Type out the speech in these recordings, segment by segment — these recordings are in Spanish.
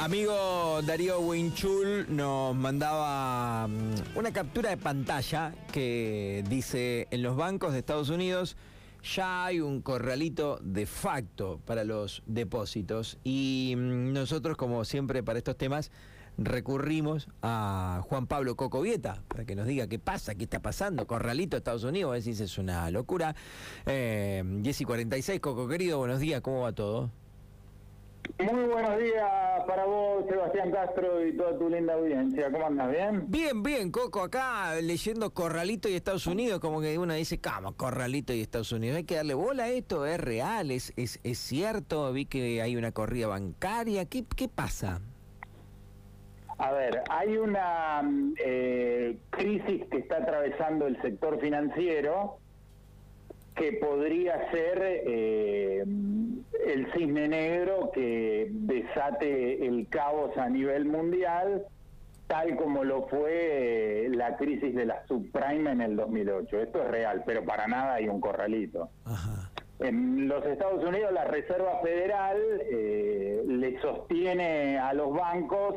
Amigo Darío Winchul nos mandaba mm, una captura de pantalla que dice en los bancos de Estados Unidos ya hay un corralito de facto para los depósitos y mm, nosotros como siempre para estos temas recurrimos a Juan Pablo Cocovieta para que nos diga qué pasa, qué está pasando, corralito Estados Unidos, a si es una locura. Eh, Jessy 46, Coco querido, buenos días, ¿cómo va todo? Muy buenos días para vos, Sebastián Castro y toda tu linda audiencia. ¿Cómo andas? ¿Bien? Bien, bien, Coco, acá leyendo Corralito y Estados Unidos, como que uno dice, ¿cómo? Corralito y Estados Unidos. Hay que darle bola a esto, es real, es, es, es cierto, vi que hay una corrida bancaria. ¿Qué, qué pasa? A ver, hay una eh, crisis que está atravesando el sector financiero que podría ser eh, el cisne negro que desate el caos a nivel mundial, tal como lo fue eh, la crisis de la subprime en el 2008. Esto es real, pero para nada hay un corralito. En los Estados Unidos la Reserva Federal eh, le sostiene a los bancos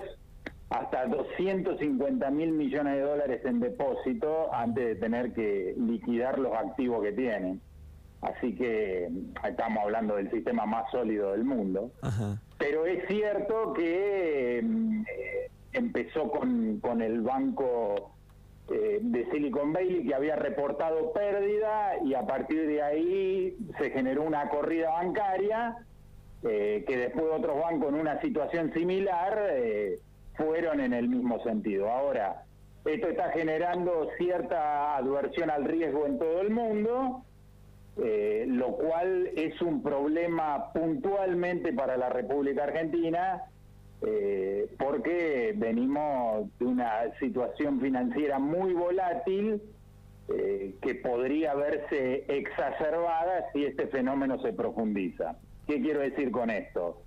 hasta 250 mil millones de dólares en depósito antes de tener que liquidar los activos que tienen. Así que estamos hablando del sistema más sólido del mundo. Pero es cierto que eh, empezó con, con, el banco eh, de Silicon Valley que había reportado pérdida y a partir de ahí se generó una corrida bancaria eh, que después otros bancos en una situación similar fueron en el mismo sentido. Ahora, esto está generando cierta adversión al riesgo en todo el mundo eh, lo cual es un problema puntualmente para la República Argentina, eh, porque venimos de una situación financiera muy volátil eh, que podría verse exacerbada si este fenómeno se profundiza. ¿Qué quiero decir con esto?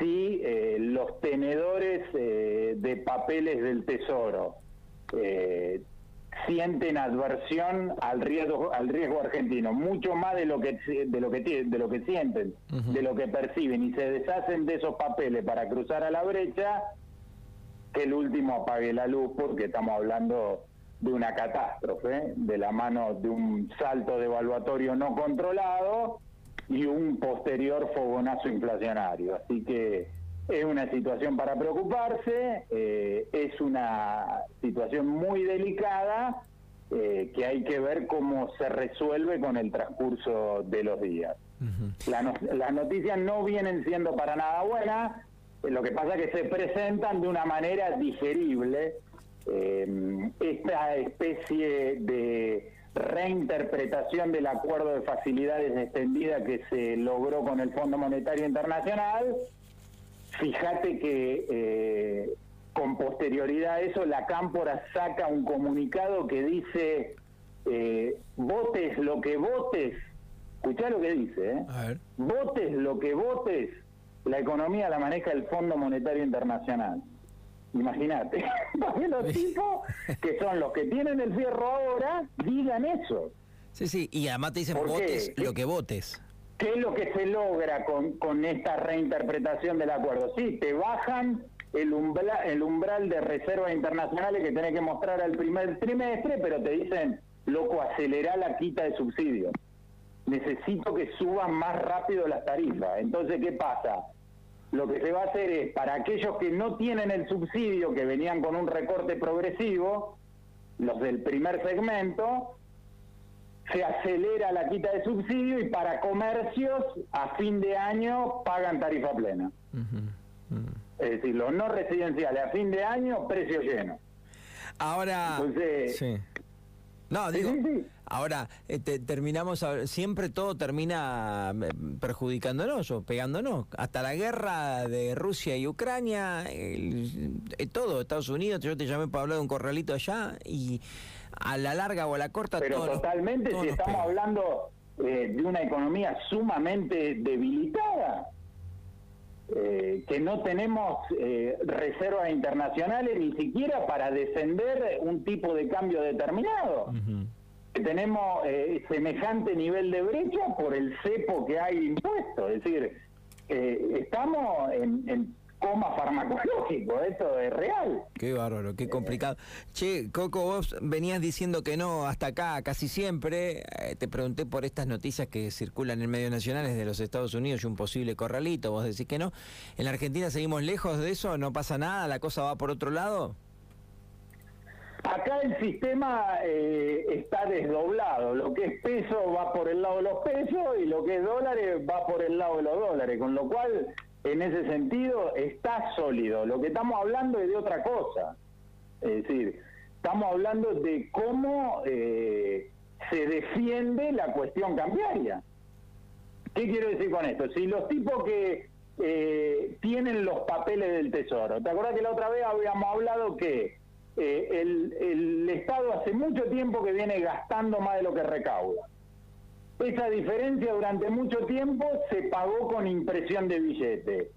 Si los tenedores de papeles del Tesoro sienten adversión al riesgo al riesgo argentino mucho más de lo que de lo que de lo que sienten de lo que perciben y se deshacen de esos papeles para cruzar a la brecha que el último apague la luz porque estamos hablando de una catástrofe de la mano de un salto devaluatorio no controlado y un posterior fogonazo inflacionario. Así que es una situación para preocuparse, eh, es una situación muy delicada eh, que hay que ver cómo se resuelve con el transcurso de los días. las noticias no vienen siendo para nada buenas, eh, lo que pasa es que se presentan de una manera digerible. esta especie de reinterpretación del acuerdo de facilidades extendida que se logró con el Fondo Monetario Internacional Fíjate que eh, con posterioridad a eso, la Cámpora saca un comunicado que dice, eh, votes lo que votes, escuchá lo que dice, ¿eh? votes lo que votes, la economía la maneja el Fondo Monetario Internacional. Imagínate, los tipos que son los que tienen el fierro ahora, digan eso. Sí, sí, y además te dicen votes lo que votes. ¿Qué es lo que se logra con, con esta reinterpretación del acuerdo? Sí, te bajan el el umbral de reservas internacionales que tenés que mostrar al primer trimestre, pero te dicen, loco, acelera la quita de subsidios. Necesito que suban más rápido las tarifas. Entonces, ¿qué pasa? Lo que se va a hacer es, para aquellos que no tienen el subsidio, que venían con un recorte progresivo, los del primer segmento, se acelera la quita de subsidio y para comercios a fin de año pagan tarifa plena. Es decir, los no residenciales a fin de año, precio lleno. Ahora, sí. No, digo, ahora este, terminamos, siempre todo termina eh, perjudicándonos o pegándonos. Hasta la guerra de Rusia y Ucrania, eh, todo, Estados Unidos, yo te llamé para hablar de un corralito allá y a la larga o a la corta. Pero totalmente, si estamos hablando eh, de una economía sumamente debilitada, eh, que no tenemos eh, reservas internacionales ni siquiera para descender un tipo de cambio determinado. Que tenemos semejante nivel de brecha por el cepo que hay impuesto. Es decir, estamos en, en coma farmacológico, esto es real. Qué bárbaro, qué complicado. Che, Coco, vos venías diciendo que no hasta acá casi siempre. Eh, te pregunté por estas noticias que circulan en medios nacionales de los Estados Unidos y un posible corralito, vos decís que no. ¿En la Argentina seguimos lejos de eso? ¿No pasa nada? ¿La cosa va por otro lado? Acá el sistema eh, está desdoblado. Lo que es peso va por el lado de los pesos y lo que es dólares va por el lado de los dólares. Con lo cual, en ese sentido, está sólido. Lo que estamos hablando es de otra cosa. Es decir, estamos hablando de cómo eh, se defiende la cuestión cambiaria. ¿Qué quiero decir con esto? Si los tipos que eh, tienen los papeles del tesoro, ¿te acuerdas que la otra vez habíamos hablado que eh, el, Estado hace mucho tiempo que viene gastando más de lo que recauda. Esa diferencia durante mucho tiempo se pagó con impresión de billetes.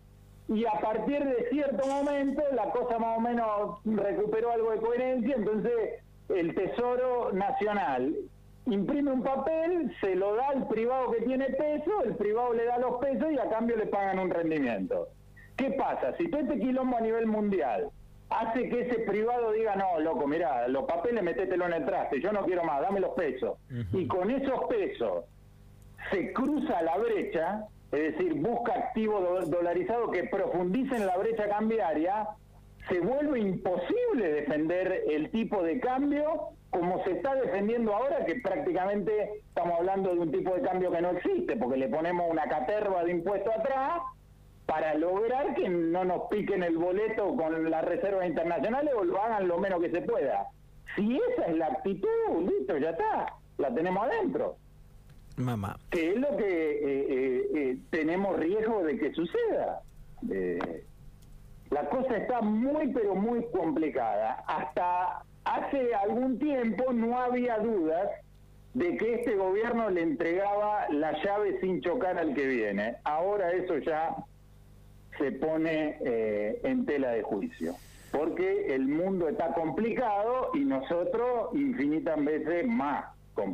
Y a partir de cierto momento la cosa más o menos recuperó algo de coherencia, entonces el Tesoro Nacional imprime un papel, se lo da al privado que tiene peso, el privado le da los pesos y a cambio le pagan un rendimiento. ¿Qué pasa? Si todo este quilombo a nivel mundial hace que ese privado diga, no, loco, mira, los papeles metételo en el traste, yo no quiero más, dame los pesos. Y con esos pesos se cruza la brecha, es decir, busca activos dolarizados que profundicen la brecha cambiaria, se vuelve imposible defender el tipo de cambio como se está defendiendo ahora, que prácticamente estamos hablando de un tipo de cambio que no existe, porque le ponemos una caterva de impuesto atrás para lograr que no nos piquen el boleto con las reservas internacionales o lo hagan lo menos que se pueda. Si esa es la actitud, listo, ya está, la tenemos adentro. Mamá. Que es lo que eh, eh, eh, tenemos riesgo de que suceda. la cosa está muy, pero muy complicada. Hasta hace algún tiempo no había dudas de que este gobierno le entregaba la llave sin chocar al que viene. Ahora eso ya se pone eh, en tela de juicio, porque el mundo está complicado y nosotros infinitas veces más.